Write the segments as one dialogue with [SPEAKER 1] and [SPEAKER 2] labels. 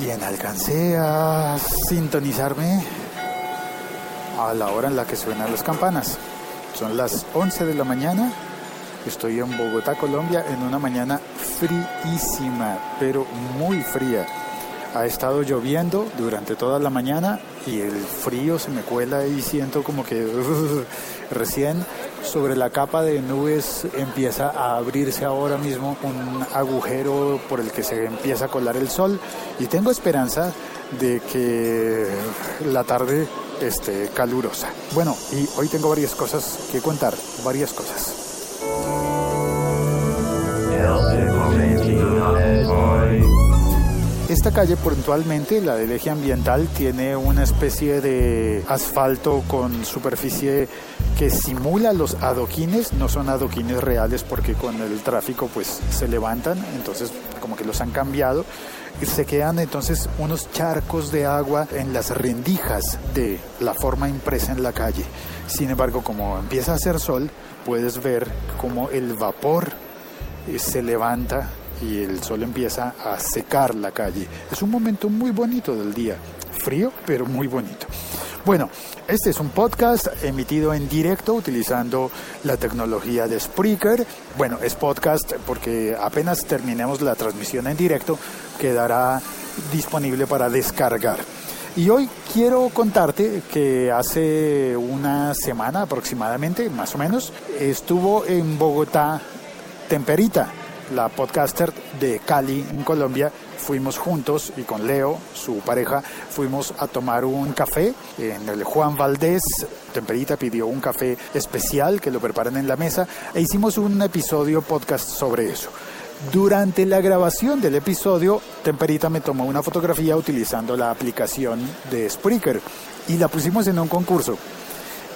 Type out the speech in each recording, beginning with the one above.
[SPEAKER 1] Bien, alcancé a sintonizarme a la hora en la que suenan las campanas. Son las 11 de la mañana. Estoy en Bogotá, Colombia, en una mañana fríísima, pero muy fría. Ha estado lloviendo durante toda la mañana y el frío se me cuela y siento como que recién sobre la capa de nubes empieza a abrirse ahora mismo un agujero por el que se empieza a colar el sol y tengo esperanza de que la tarde esté calurosa. Bueno, y hoy tengo varias cosas que contar, varias cosas. Esta calle puntualmente, la del eje ambiental, tiene una especie de asfalto con superficie que simula los adoquines, no son adoquines reales porque con el tráfico pues se levantan, entonces como que los han cambiado y se quedan entonces unos charcos de agua en las rendijas de la forma impresa en la calle. Sin embargo, como empieza a hacer sol, puedes ver como el vapor eh, se levanta y el sol empieza a secar la calle. Es un momento muy bonito del día, frío pero muy bonito. Bueno, este es un podcast emitido en directo utilizando la tecnología de Spreaker. Bueno, es podcast porque apenas terminemos la transmisión en directo quedará disponible para descargar. Y hoy quiero contarte que hace una semana aproximadamente, más o menos, estuvo en Bogotá Temperita la podcaster de Cali, en Colombia, fuimos juntos y con Leo, su pareja, fuimos a tomar un café en el Juan Valdés. Temperita pidió un café especial que lo preparan en la mesa e hicimos un episodio podcast sobre eso. Durante la grabación del episodio, Temperita me tomó una fotografía utilizando la aplicación de Spreaker y la pusimos en un concurso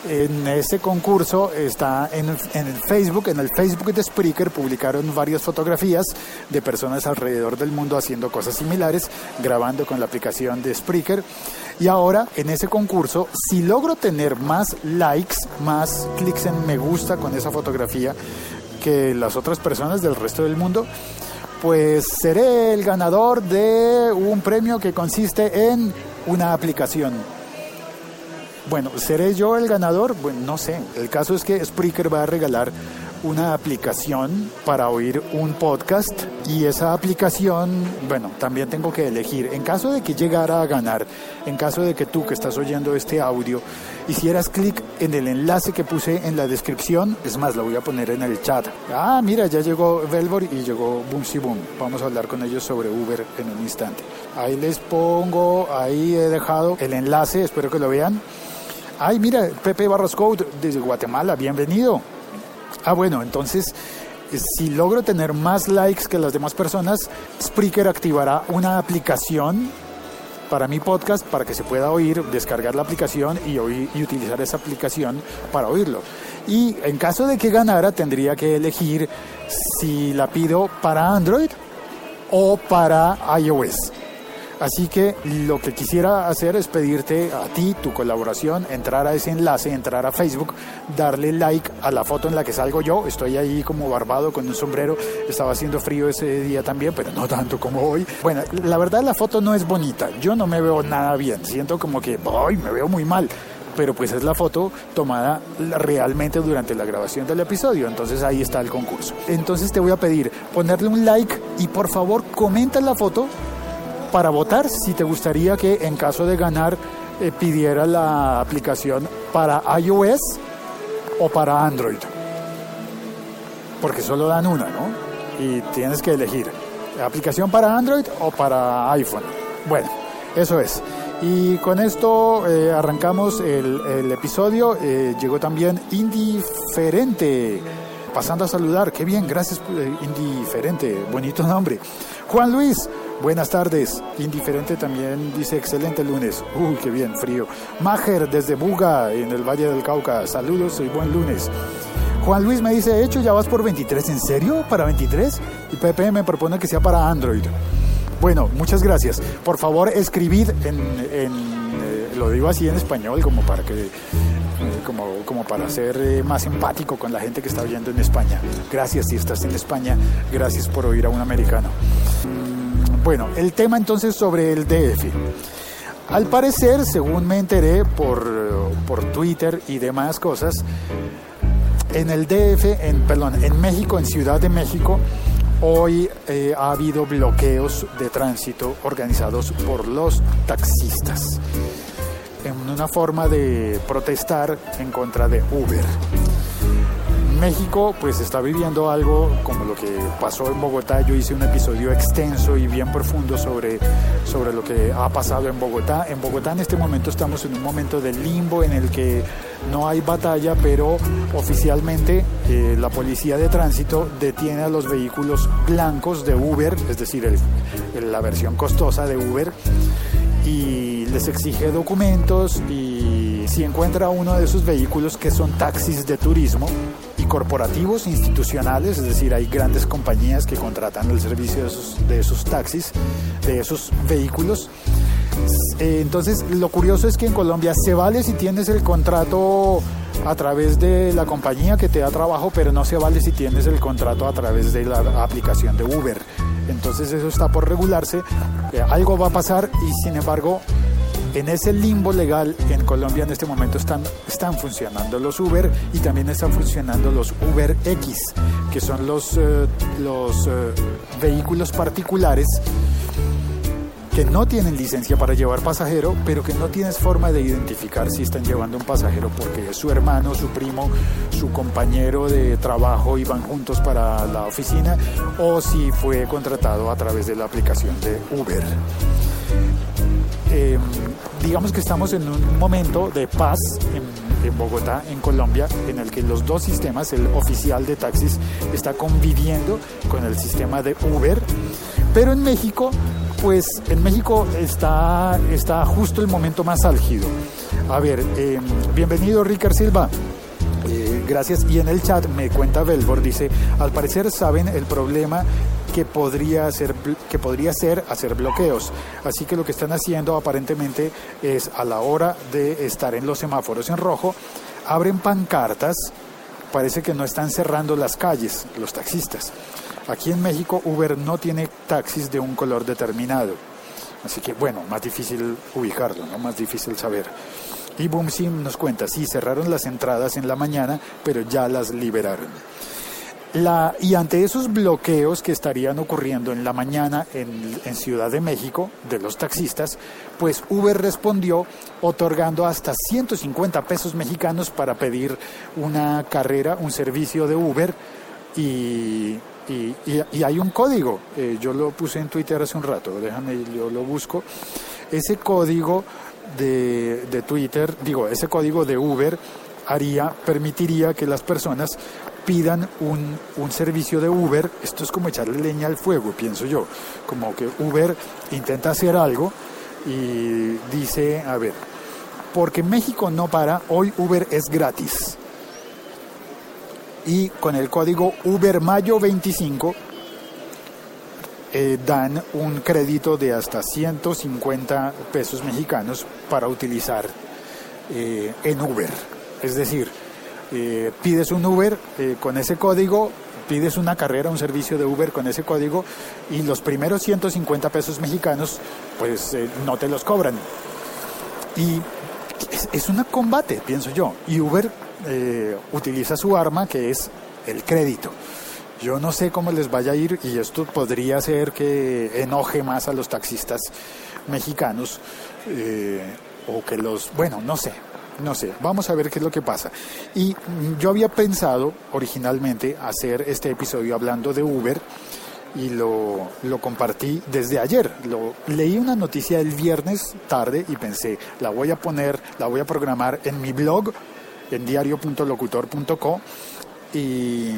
[SPEAKER 1] en ese concurso está en, el Facebook, en el Facebook de Spreaker publicaron varias fotografías de personas alrededor del mundo haciendo cosas similares, grabando con la aplicación de Spreaker. Y ahora en ese concurso, si logro tener más likes, más clics en me gusta con esa fotografía que las otras personas del resto del mundo, pues seré el ganador de un premio que consiste en una aplicación bueno, ¿seré yo el ganador? Bueno, no sé. El caso es que Spreaker va a regalar una aplicación para oír un podcast y esa aplicación, bueno, también tengo que elegir. En caso de que llegara a ganar, en caso de que tú que estás oyendo este audio hicieras clic en el enlace que puse en la descripción, es más, lo voy a poner en el chat. Ah, mira, ya llegó Velvor y llegó Boomsy Boom. Vamos a hablar con ellos sobre Uber en un instante. Ahí les pongo, ahí he dejado el enlace, espero que lo vean. Ay, mira, Pepe Barros desde Guatemala, bienvenido. Ah, bueno, entonces, si logro tener más likes que las demás personas, Spreaker activará una aplicación para mi podcast para que se pueda oír, descargar la aplicación y, y utilizar esa aplicación para oírlo. Y en caso de que ganara, tendría que elegir si la pido para Android o para iOS. Así que lo que quisiera hacer es pedirte a ti tu colaboración, entrar a ese enlace, entrar a Facebook, darle like a la foto en la que salgo yo. Estoy ahí como barbado con un sombrero. Estaba haciendo frío ese día también, pero no tanto como hoy. Bueno, la verdad la foto no es bonita. Yo no me veo nada bien. Siento como que, ¡ay! Me veo muy mal pero pues es la foto tomada realmente durante la grabación del episodio, entonces ahí está el concurso. Entonces te voy a pedir ponerle un like y por favor comenta la foto para votar si te gustaría que en caso de ganar eh, pidiera la aplicación para iOS o para Android. Porque solo dan una, ¿no? Y tienes que elegir aplicación para Android o para iPhone. Bueno, eso es. Y con esto eh, arrancamos el, episodio. Eh, llegó también Indiferente. Pasando a saludar, qué bien, gracias Indiferente, bonito nombre. Juan Luis, Buenas tardes. Indiferente también dice excelente lunes. Uy, qué bien, frío. Majer desde Buga, en el Valle del Cauca. Saludos y buen lunes. Juan Luis me dice, hecho, ya vas por 23. ¿En serio? ¿Para 23? Y Pepe me propone que sea para Android. Bueno, muchas gracias. Por favor, escribid en, eh, lo digo así en español, como para que eh, como, como, para ser eh, más empático con la gente que está oyendo en España. Gracias si estás en España, gracias por oír a un americano. Bueno, el tema entonces sobre el DF. Al parecer, según me enteré por, por Twitter y demás cosas, en el DF, en, perdón, en México, en Ciudad de México, hoy eh, ha habido bloqueos de tránsito organizados por los taxistas en una forma de protestar en contra de Uber. México pues está viviendo algo como lo que pasó en Bogotá. Yo hice un episodio extenso y bien profundo sobre, sobre lo que ha pasado en Bogotá. En Bogotá en este momento estamos en un momento de limbo en el que no hay batalla, pero oficialmente eh, la policía de tránsito detiene a los vehículos blancos de Uber, es decir, la versión costosa de Uber, y les exige documentos y si encuentra uno de esos vehículos que son taxis de turismo, corporativos, institucionales, es decir, hay grandes compañías que contratan el servicio de esos, taxis, de esos vehículos. Eh, entonces, lo curioso es que en Colombia se vale si tienes el contrato a través de la compañía que te da trabajo, pero no se vale si tienes el contrato a través de la aplicación de Uber. Entonces eso está por regularse, eh, algo va a pasar y sin embargo en ese limbo legal en Colombia en este momento están, están funcionando los Uber y también están funcionando los Uber X, que son los, eh, los eh, vehículos particulares que no tienen licencia para llevar pasajero, pero que no tienes forma de identificar si están llevando un pasajero porque es su hermano, su primo, su compañero de trabajo y van juntos para la oficina o si fue contratado a través de la aplicación de Uber. Em, digamos que estamos en un momento de paz en, Bogotá, en Colombia, en el que los dos sistemas, el oficial de taxis, está conviviendo con el sistema de Uber, pero en México, pues en México está, está justo el momento más álgido. A ver, em, bienvenido Ricard Silva. Eh, gracias. Y en el chat me cuenta Belbor, dice, al parecer saben el problema que podría, ser, que podría ser hacer bloqueos. Así que lo que están haciendo aparentemente es a la hora de estar en los semáforos en rojo, abren pancartas, parece que no están cerrando las calles los taxistas. Aquí en México Uber no tiene taxis de un color determinado. Así que bueno, más difícil ubicarlo, ¿no? más difícil saber. Y Boomsim nos cuenta, sí, cerraron las entradas en la mañana, pero ya las liberaron. La, y ante esos bloqueos que estarían ocurriendo en la mañana en, Ciudad de México de los taxistas, pues Uber respondió otorgando hasta 150 pesos mexicanos para pedir una carrera, un servicio de Uber. Y, y, y, hay un código, eh, yo lo puse en Twitter hace un rato, déjame, yo lo busco, ese código de, de Twitter, digo, ese código de Uber haría, permitiría que las personas pidan un, un, servicio de Uber, esto es como echarle leña al fuego, pienso yo, como que Uber intenta hacer algo y dice, a ver, porque México no para, hoy Uber es gratis. Y con el código Uber Mayo 25 eh, dan un crédito de hasta 150 pesos mexicanos para utilizar eh, en Uber. Es decir, eh, pides un Uber eh, con ese código, pides una carrera, un servicio de Uber con ese código y los primeros 150 pesos mexicanos pues eh, no te los cobran. Y es, un combate, pienso yo. Y Uber utiliza su arma que es el crédito. Yo no sé cómo les vaya a ir y esto podría ser que enoje más a los taxistas mexicanos o que los, bueno, no sé, no sé, vamos a ver qué es lo que pasa. Y yo había pensado originalmente hacer este episodio hablando de Uber y lo, lo, compartí desde ayer. Lo, leí una noticia el viernes tarde y pensé, la voy a poner, la voy a programar en mi blog, en diario.locutor.co, y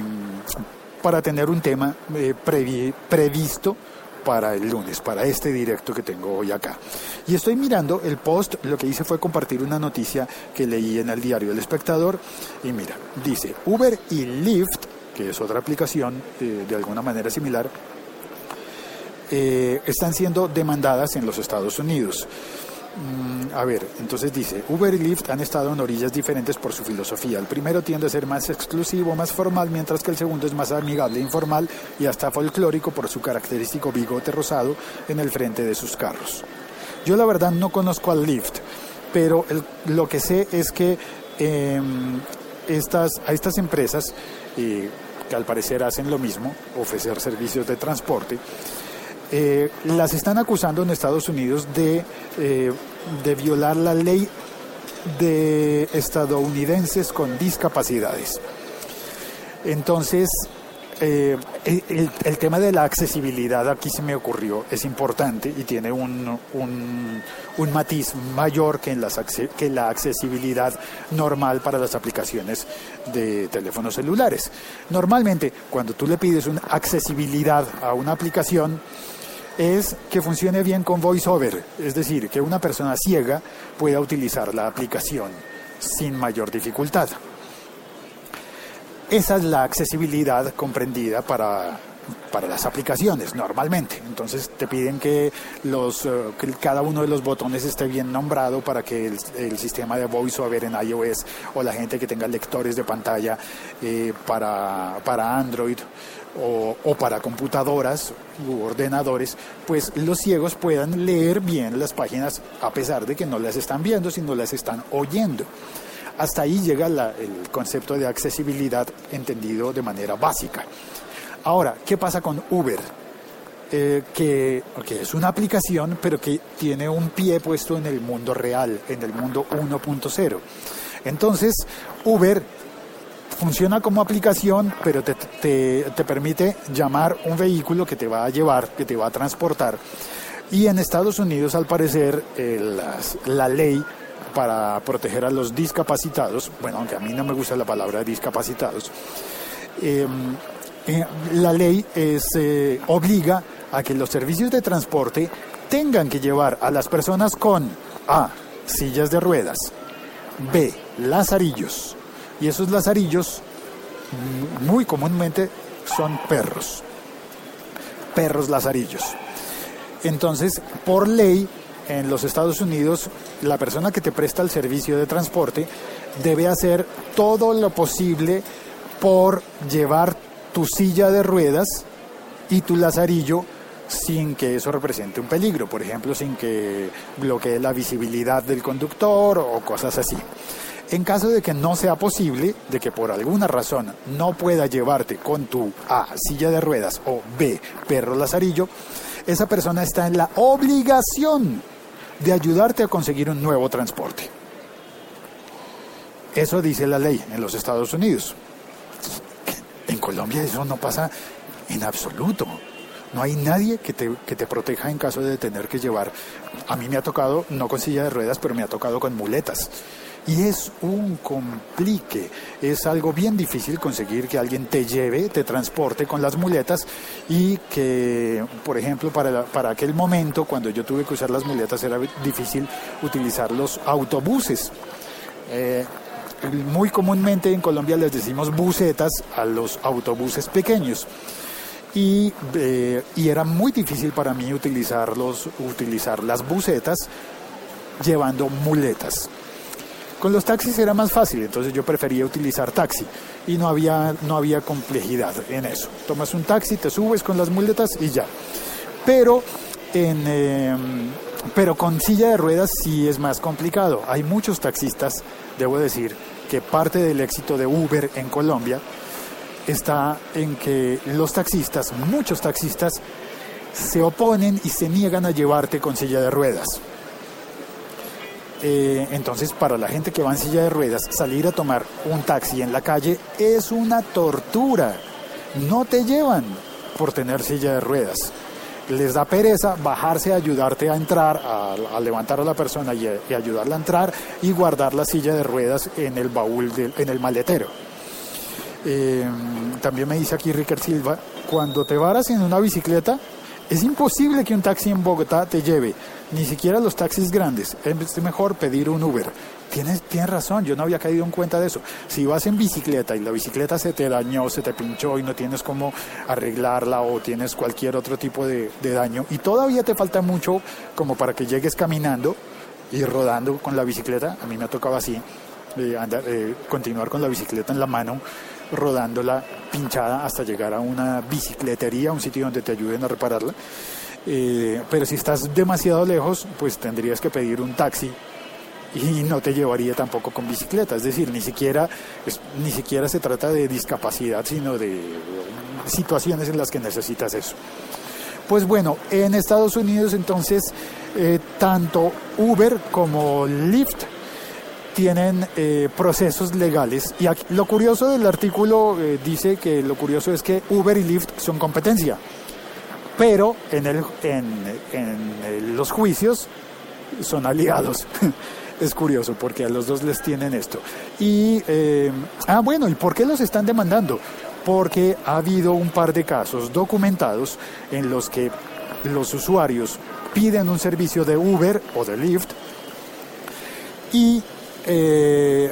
[SPEAKER 1] para tener un tema eh, previsto para el lunes, para este directo que tengo hoy acá. Y estoy mirando el post, lo que hice fue compartir una noticia que leí en el diario El Espectador y mira, dice Uber y Lyft, que es otra aplicación eh, de alguna manera similar, eh, están siendo demandadas en los Estados Unidos. Mm, a ver, entonces dice, Uber y Lyft han estado en orillas diferentes por su filosofía. El primero tiende a ser más exclusivo, más formal, mientras que el segundo es más amigable, informal y hasta folclórico por su característico bigote rosado en el frente de sus carros. Yo la verdad no conozco al Lyft, pero lo que sé es que em, estas, a estas empresas, eh, que al parecer hacen lo mismo, ofrecer servicios de transporte, eh, las están acusando en Estados Unidos de, eh, de violar la ley de estadounidenses con discapacidades. Entonces, eh, el, tema de la accesibilidad aquí se me ocurrió, es importante y tiene un, un, matiz mayor que, en las, que la accesibilidad normal para las aplicaciones de teléfonos celulares. Normalmente, cuando tú le pides una accesibilidad a una aplicación, es que funcione bien con VoiceOver, es decir, que una persona ciega pueda utilizar la aplicación sin mayor dificultad. Esa es la accesibilidad comprendida para, las aplicaciones normalmente. Entonces te piden que, los, eh, cada uno de los botones esté bien nombrado para que el, sistema de VoiceOver en iOS o la gente que tenga lectores de pantalla eh, para, para Android o, o, para computadoras u ordenadores, pues los ciegos puedan leer bien las páginas a pesar de que no las están viendo, sino las están oyendo. Hasta ahí llega el concepto de accesibilidad entendido de manera básica. Ahora, ¿qué pasa con Uber? Eh, que, es una aplicación, pero que tiene un pie puesto en el mundo real, en el mundo 1.0. Entonces, Uber funciona como aplicación, pero te, te, permite llamar un vehículo que te va a llevar, que te va a transportar. Y en Estados Unidos, al parecer, la ley para proteger a los discapacitados, bueno, aunque a mí no me gusta la palabra discapacitados, em, eh, la ley eh, obliga a que los servicios de transporte tengan que llevar a las personas con A, sillas de ruedas, B, lazarillos, y esos lazarillos mm, muy comúnmente son perros, perros lazarillos. Entonces, por ley, en los Estados Unidos, la persona que te presta el servicio de transporte debe hacer todo lo posible por llevar tu silla de ruedas y tu lazarillo sin que eso represente un peligro, por ejemplo, sin que bloquee la visibilidad del conductor o cosas así. En caso de que no sea posible, de que por alguna razón no pueda llevarte con tu A, silla de ruedas o B, perro lazarillo, esa persona está en la obligación de ayudarte a conseguir un nuevo transporte. Eso dice la ley en los Estados Unidos. En Colombia eso no pasa en absoluto. No hay nadie que te, que te proteja en caso de tener que llevar. A mí me ha tocado, no con silla de ruedas, pero me ha tocado con muletas. Y es un complique, es algo bien difícil conseguir que alguien te lleve, te transporte con las muletas y que, por ejemplo, para, para aquel momento, cuando yo tuve que usar las muletas, era difícil utilizar los autobuses. Eh, muy comúnmente en Colombia les decimos busetas a los autobuses pequeños. Y, eh, y, era muy difícil para mí utilizarlos, utilizar las busetas llevando muletas. Con los taxis era más fácil, entonces yo prefería utilizar taxi y no había, no había complejidad en eso. Tomas un taxi, te subes con las muletas y ya. Pero, en, em, pero con silla de ruedas sí es más complicado. Hay muchos taxistas, debo decir, que parte del éxito de Uber en Colombia está en que los taxistas, muchos taxistas, se oponen y se niegan a llevarte con silla de ruedas. Eh, entonces, para la gente que va en silla de ruedas, salir a tomar un taxi en la calle es una tortura. No te llevan por tener silla de ruedas. Les da pereza bajarse a ayudarte a entrar, a, levantar a la persona y, ayudarla a entrar y guardar la silla de ruedas en el baúl, en el maletero. Eh, también me dice aquí Ricker Silva, cuando te varas en una bicicleta, es imposible que un taxi en Bogotá te lleve, ni siquiera los taxis grandes. Es mejor pedir un Uber. Tienes, tienes razón, yo no había caído en cuenta de eso. Si vas en bicicleta y la bicicleta se te dañó, se te pinchó y no tienes cómo arreglarla o tienes cualquier otro tipo de, daño y todavía te falta mucho como para que llegues caminando, ir rodando con la bicicleta, a mí me ha tocado así, eh, andar, eh, continuar con la bicicleta en la mano, rodándola pinchada hasta llegar a una bicicletería, un sitio donde te ayuden a repararla. Eh, pero si estás demasiado lejos, pues tendrías que pedir un taxi y no te llevaría tampoco con bicicleta. Es decir, ni siquiera, ni siquiera se trata de discapacidad, sino de situaciones en las que necesitas eso. Pues bueno, en Estados Unidos entonces eh, tanto Uber como Lyft tienen eh, procesos legales y lo curioso del artículo eh, dice que lo curioso es que Uber y Lyft son competencia, pero en, los juicios son aliados. es curioso porque a los dos les tienen esto. Y, eh, ah, bueno, ¿y por qué los están demandando? Porque ha habido un par de casos documentados en los que los usuarios piden un servicio de Uber o de Lyft y, eh,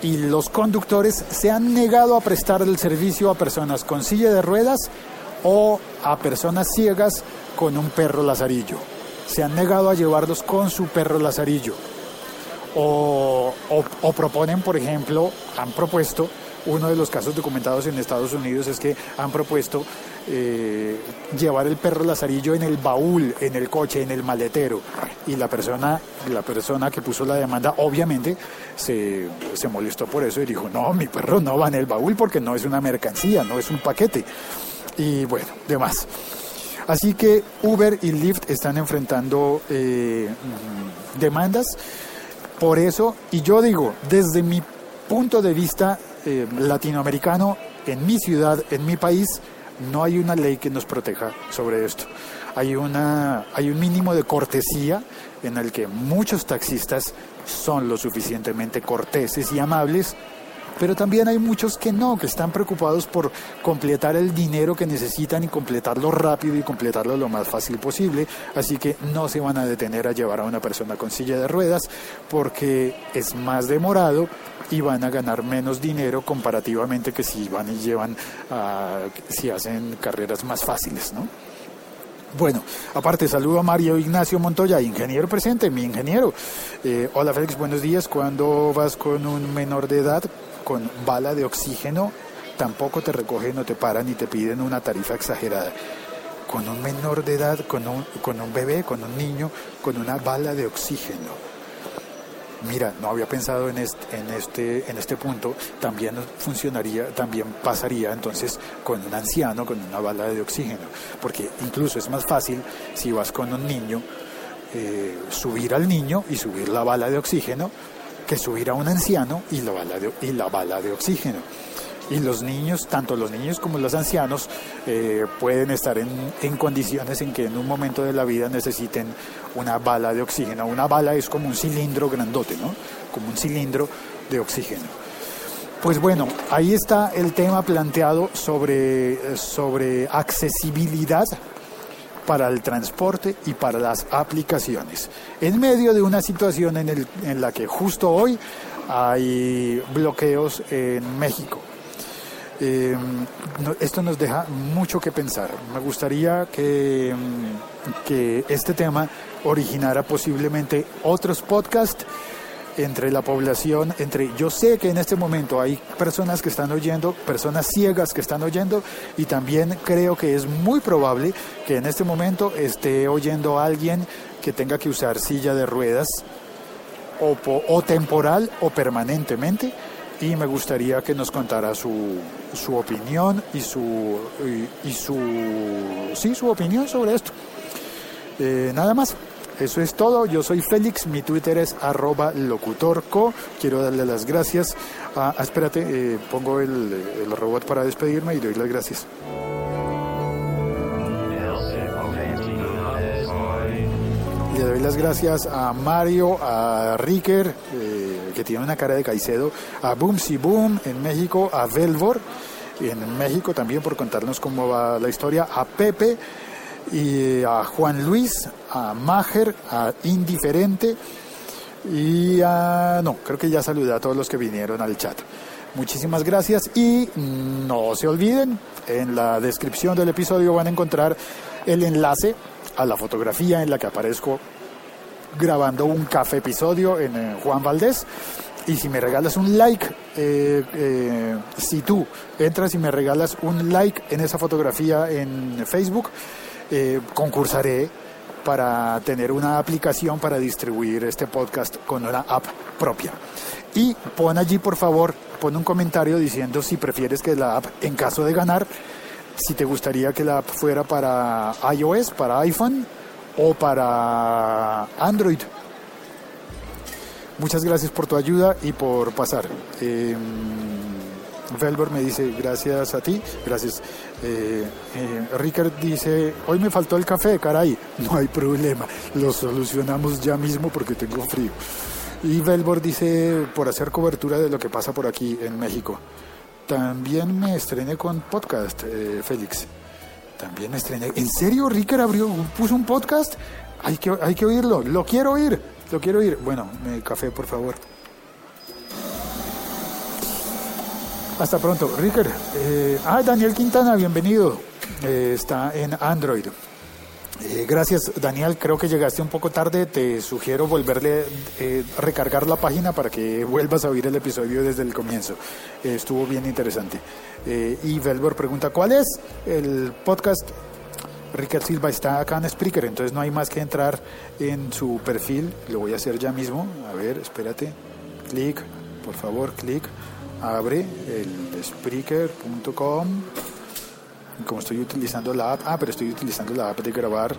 [SPEAKER 1] y los conductores se han negado a prestar el servicio a personas con silla de ruedas o a personas ciegas con un perro lazarillo. Se han negado a llevarlos con su perro lazarillo o, proponen, por ejemplo, han propuesto, uno de los casos documentados en Estados Unidos es que han propuesto eh, llevar el perro lazarillo en el baúl, en el coche, en el maletero. Y la persona, la persona que puso la demanda, obviamente, se, se molestó por eso y dijo, no, mi perro no va en el baúl porque no es una mercancía, no es un paquete. Y bueno, demás. Así que Uber y Lyft están enfrentando eh, demandas por eso, y yo digo, desde mi punto de vista eh, latinoamericano, en mi ciudad, en mi país, no hay una ley que nos proteja sobre esto. Hay, una, hay un mínimo de cortesía en el que muchos taxistas son lo suficientemente corteses y amables pero también hay muchos que no, que están preocupados por completar el dinero que necesitan y completarlo rápido y completarlo lo más fácil posible, así que no se van a detener a llevar a una persona con silla de ruedas porque es más demorado y van a ganar menos dinero comparativamente que si van y llevan, si hacen carreras más fáciles, ¿no? Bueno, aparte saludo a Mario Ignacio Montoya, ingeniero presente, mi ingeniero. Eh, hola Félix, buenos días. ¿Cuándo vas con un menor de edad? Con bala de oxígeno tampoco te recogen o te paran y te piden una tarifa exagerada. Con un menor de edad, con un, con un bebé, con un niño, con una bala de oxígeno. Mira, no había pensado en este, en este, en este punto, también funcionaría, también pasaría entonces con un anciano, con una bala de oxígeno, porque incluso es más fácil si vas con un niño, eh, subir al niño y subir la bala de oxígeno que subir a un anciano y la bala de, y la bala de oxígeno. Y los niños, tanto los niños como los ancianos, eh, pueden estar en, en, condiciones en que en un momento de la vida necesiten una bala de oxígeno. Una bala es como un cilindro grandote, ¿no? Como un cilindro de oxígeno. Pues bueno, ahí está el tema planteado sobre, sobre accesibilidad para el transporte y para las aplicaciones. En medio de una situación en, el, en la que justo hoy hay bloqueos en México. Em, esto nos deja mucho que pensar. Me gustaría que, que este tema originara posiblemente otros podcasts entre la población, entre yo sé que en este momento hay personas que están oyendo, personas ciegas que están oyendo y también creo que es muy probable que en este momento esté oyendo alguien que tenga que usar silla de ruedas o, o temporal o permanentemente y me gustaría que nos contara su, su opinión y su, y, su sí su opinión sobre esto. Eh, nada más eso es todo. Yo soy Félix. Mi Twitter es arroba locutorco. Quiero darle las gracias. Ah, espérate, eh, pongo el, robot para despedirme y doy las gracias. Le doy las gracias a Mario, a Ricker, eh, que tiene una cara de Caicedo, a Boomsy Boom en México, a Velvor en México también por contarnos cómo va la historia, a Pepe y a Juan Luis, a Mager, a Indiferente y a... No, creo que ya saludé a todos los que vinieron al chat. Muchísimas gracias y no se olviden, en la descripción del episodio van a encontrar el enlace a la fotografía en la que aparezco grabando un café episodio en eh, Juan Valdés. Y si me regalas un like, eh, eh, si tú entras y me regalas un like en esa fotografía en Facebook, concursaré para tener una aplicación para distribuir este podcast con una app propia. Y pon allí, por favor, pon un comentario diciendo si prefieres que la app, en caso de ganar, si te gustaría que la app fuera para iOS, para iPhone o para Android. Muchas gracias por tu ayuda y por pasar. Eh, Velber me dice, gracias a ti, gracias. Eh, eh, dice, hoy me faltó el café, caray. No hay problema, lo solucionamos ya mismo porque tengo frío. Y Velbor dice, por hacer cobertura de lo que pasa por aquí en México. También me estrené con podcast, eh, Félix. También me estrené. ¿En serio Rickard abrió, puso un podcast? Hay que, hay que oírlo, lo quiero oír, lo quiero oír. Bueno, café, por favor. Hasta pronto. Ricker. Eh, ah, Daniel Quintana, bienvenido. Eh, está en Android. Eh, gracias, Daniel. Creo que llegaste un poco tarde. Te sugiero volverle eh, recargar la página para que vuelvas a oír el episodio desde el comienzo. Estuvo bien interesante. Y Velbor pregunta: ¿Cuál es el podcast? Ricker Silva está acá en Spreaker, entonces no hay más que entrar en su perfil. Lo voy a hacer ya mismo. A ver, espérate. Clic, por favor, clic abre el Spreaker.com. Como estoy utilizando la app, ah, pero estoy utilizando la app de grabar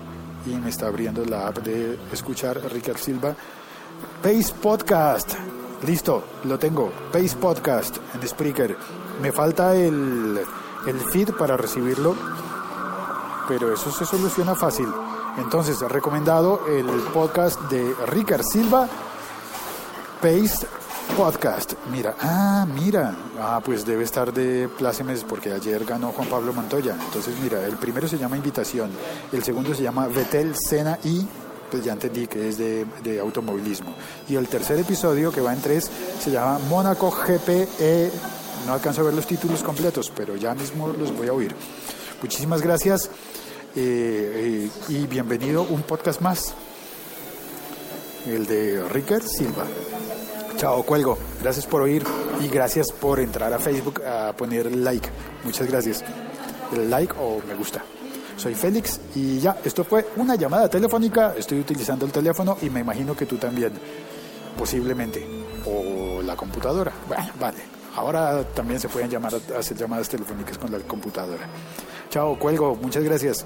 [SPEAKER 1] y me está abriendo la app de escuchar Ricardo Silva. Pace Podcast, listo, lo tengo. Pace Podcast en Spreaker. Me falta el, el feed para recibirlo, pero eso se soluciona fácil. Entonces, recomendado el podcast de Ricardo Silva, Pace Podcast. Mira, ah, mira. Ah, pues debe estar de plácemes porque ayer ganó Juan Pablo Montoya. Entonces, mira, el primero se llama Invitación, el segundo se llama Betel, Cena y pues ya entendí que es de, de, automovilismo. Y el tercer episodio, que va en tres, se llama Mónaco GPE. No alcanzo a ver los títulos completos, pero ya mismo los voy a oír. Muchísimas gracias eh, eh, y bienvenido un podcast más, el de Ricker Silva. Chao, cuelgo. Gracias por oír y gracias por entrar a Facebook a poner like. Muchas gracias. El like o me gusta. Soy Félix y ya, esto fue una llamada telefónica. Estoy utilizando el teléfono y me imagino que tú también, posiblemente. O la computadora. Bueno, vale. Ahora también se pueden llamar, hacer llamadas telefónicas con la computadora. Chao, cuelgo. Muchas gracias.